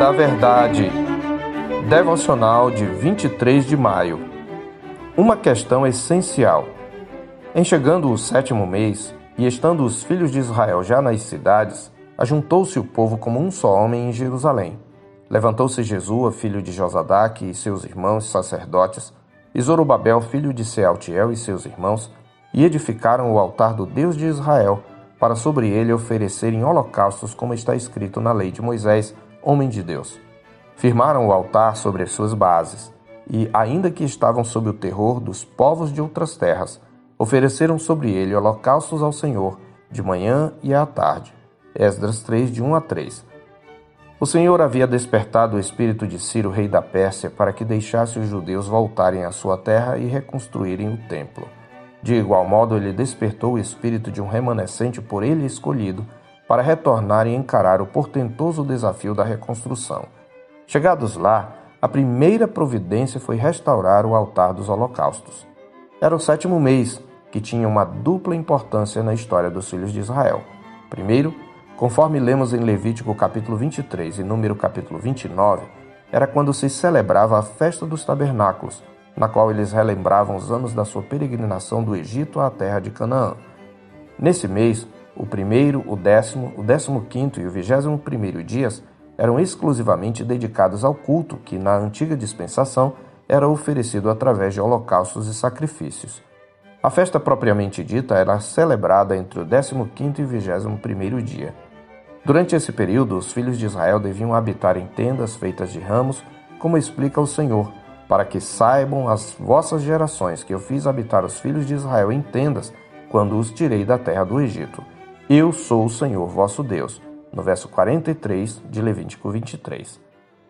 da Verdade. Devocional de 23 de maio. Uma questão essencial. Em chegando o sétimo mês, e estando os filhos de Israel já nas cidades, ajuntou-se o povo como um só homem em Jerusalém. Levantou-se Jesua, filho de Josadaque, e seus irmãos sacerdotes, e Zorobabel, filho de Sealtiel, e seus irmãos, e edificaram o altar do Deus de Israel, para sobre ele oferecerem holocaustos, como está escrito na lei de Moisés, homem de Deus. Firmaram o altar sobre as suas bases, e, ainda que estavam sob o terror dos povos de outras terras, ofereceram sobre ele holocaustos ao Senhor, de manhã e à tarde. Esdras 3, de 1 a 3. O Senhor havia despertado o espírito de Ciro, rei da Pérsia, para que deixasse os judeus voltarem à sua terra e reconstruírem o templo. De igual modo, ele despertou o espírito de um remanescente por ele escolhido, para retornar e encarar o portentoso desafio da reconstrução. Chegados lá, a primeira providência foi restaurar o altar dos holocaustos. Era o sétimo mês, que tinha uma dupla importância na história dos filhos de Israel. Primeiro, conforme lemos em Levítico capítulo 23 e Número capítulo 29, era quando se celebrava a festa dos tabernáculos, na qual eles relembravam os anos da sua peregrinação do Egito à terra de Canaã. Nesse mês, o primeiro, o décimo, o décimo quinto e o vigésimo primeiro dias eram exclusivamente dedicados ao culto que, na antiga dispensação, era oferecido através de holocaustos e sacrifícios. A festa propriamente dita era celebrada entre o décimo quinto e vigésimo primeiro dia. Durante esse período, os filhos de Israel deviam habitar em tendas feitas de ramos, como explica o Senhor, para que saibam as vossas gerações que eu fiz habitar os filhos de Israel em tendas quando os tirei da terra do Egito. Eu sou o Senhor vosso Deus. No verso 43 de Levítico 23.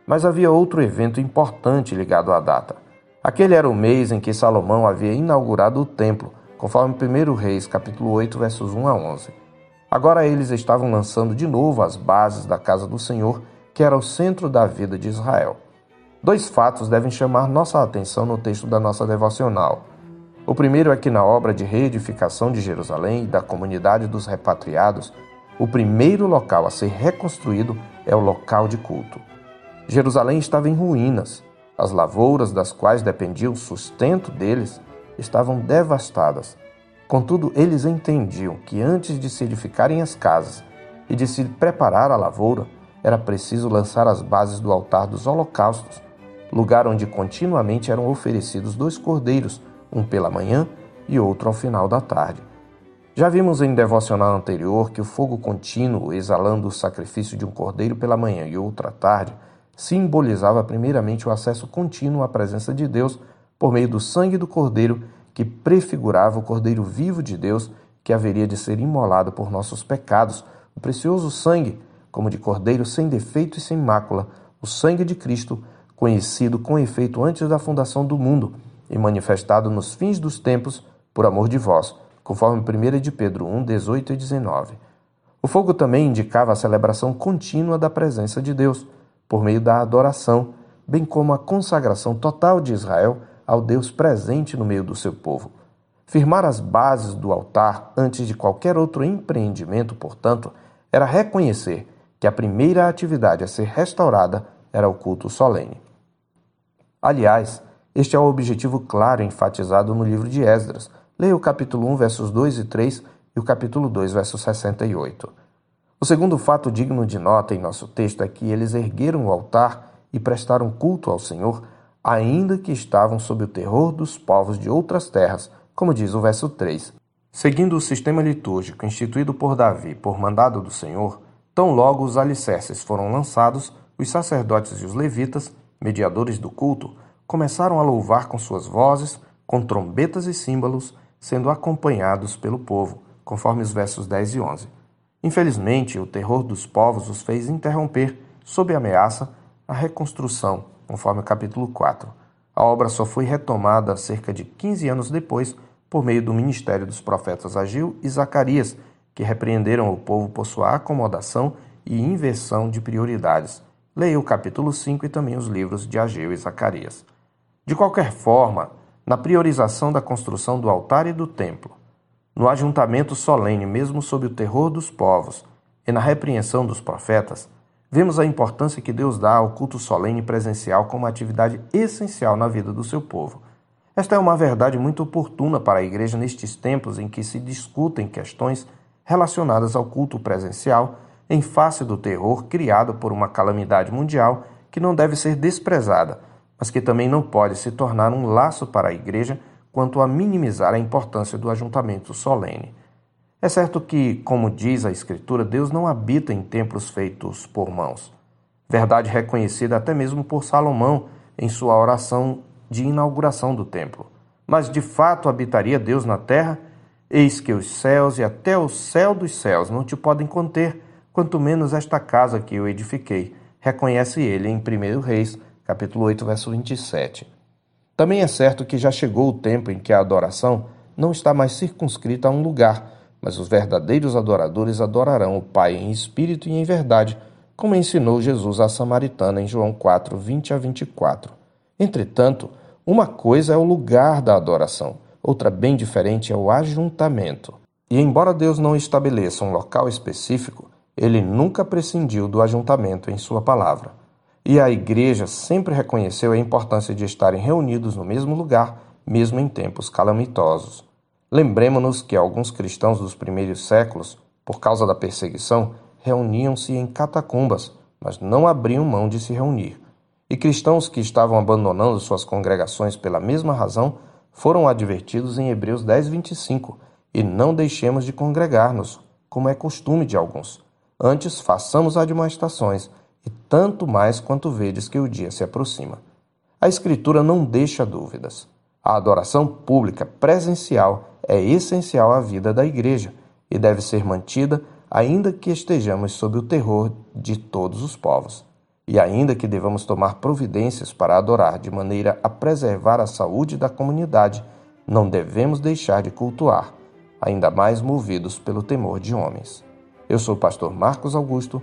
Mas havia outro evento importante ligado à data. Aquele era o mês em que Salomão havia inaugurado o templo, conforme 1 Reis, capítulo 8, versos 1 a 11. Agora eles estavam lançando de novo as bases da casa do Senhor, que era o centro da vida de Israel. Dois fatos devem chamar nossa atenção no texto da nossa devocional. O primeiro é que, na obra de reedificação de Jerusalém e da comunidade dos repatriados, o primeiro local a ser reconstruído é o local de culto. Jerusalém estava em ruínas. As lavouras das quais dependia o sustento deles estavam devastadas. Contudo, eles entendiam que antes de se edificarem as casas e de se preparar a lavoura, era preciso lançar as bases do altar dos holocaustos lugar onde continuamente eram oferecidos dois cordeiros, um pela manhã e outro ao final da tarde. Já vimos em devocional anterior que o fogo contínuo, exalando o sacrifício de um cordeiro pela manhã e outro à tarde, simbolizava primeiramente o acesso contínuo à presença de Deus por meio do sangue do cordeiro, que prefigurava o cordeiro vivo de Deus que haveria de ser imolado por nossos pecados, o precioso sangue, como de cordeiro sem defeito e sem mácula, o sangue de Cristo, conhecido com efeito antes da fundação do mundo e manifestado nos fins dos tempos por amor de vós, conforme 1 de Pedro 1, 18 e 19. O fogo também indicava a celebração contínua da presença de Deus, por meio da adoração, bem como a consagração total de Israel ao Deus presente no meio do seu povo. Firmar as bases do altar antes de qualquer outro empreendimento, portanto, era reconhecer que a primeira atividade a ser restaurada era o culto solene. Aliás, este é o objetivo claro enfatizado no livro de Esdras. Leia o capítulo 1, versos 2 e 3 e o capítulo 2, verso 68. O segundo fato digno de nota em nosso texto é que eles ergueram o altar e prestaram culto ao Senhor, ainda que estavam sob o terror dos povos de outras terras, como diz o verso 3. Seguindo o sistema litúrgico instituído por Davi por mandado do Senhor, tão logo os alicerces foram lançados, os sacerdotes e os levitas mediadores do culto, começaram a louvar com suas vozes, com trombetas e símbolos, sendo acompanhados pelo povo, conforme os versos 10 e 11. Infelizmente, o terror dos povos os fez interromper, sob ameaça, a reconstrução, conforme o capítulo 4. A obra só foi retomada cerca de 15 anos depois por meio do ministério dos profetas Agil e Zacarias, que repreenderam o povo por sua acomodação e inversão de prioridades Leia o capítulo 5 e também os livros de Ageu e Zacarias. De qualquer forma, na priorização da construção do altar e do templo, no ajuntamento solene, mesmo sob o terror dos povos, e na repreensão dos profetas, vemos a importância que Deus dá ao culto solene presencial como atividade essencial na vida do seu povo. Esta é uma verdade muito oportuna para a igreja nestes tempos em que se discutem questões relacionadas ao culto presencial em face do terror criado por uma calamidade mundial que não deve ser desprezada, mas que também não pode se tornar um laço para a igreja quanto a minimizar a importância do ajuntamento solene. É certo que, como diz a Escritura, Deus não habita em templos feitos por mãos. Verdade reconhecida até mesmo por Salomão em sua oração de inauguração do templo. Mas de fato habitaria Deus na terra? Eis que os céus e até o céu dos céus não te podem conter, quanto menos esta casa que eu edifiquei. Reconhece ele em 1 Reis, capítulo 8, verso 27. Também é certo que já chegou o tempo em que a adoração não está mais circunscrita a um lugar, mas os verdadeiros adoradores adorarão o Pai em espírito e em verdade, como ensinou Jesus à samaritana em João 4, 20 a 24. Entretanto, uma coisa é o lugar da adoração, outra bem diferente é o ajuntamento. E embora Deus não estabeleça um local específico, ele nunca prescindiu do ajuntamento em sua palavra. E a igreja sempre reconheceu a importância de estarem reunidos no mesmo lugar, mesmo em tempos calamitosos. Lembremos-nos que alguns cristãos dos primeiros séculos, por causa da perseguição, reuniam-se em catacumbas, mas não abriam mão de se reunir. E cristãos que estavam abandonando suas congregações pela mesma razão foram advertidos em Hebreus 10, 25, e não deixemos de congregar-nos, como é costume de alguns. Antes façamos admoestações, e tanto mais quanto vedes que o dia se aproxima. A Escritura não deixa dúvidas. A adoração pública presencial é essencial à vida da Igreja e deve ser mantida ainda que estejamos sob o terror de todos os povos, e ainda que devamos tomar providências para adorar de maneira a preservar a saúde da comunidade, não devemos deixar de cultuar, ainda mais movidos pelo temor de homens. Eu sou o pastor Marcos Augusto,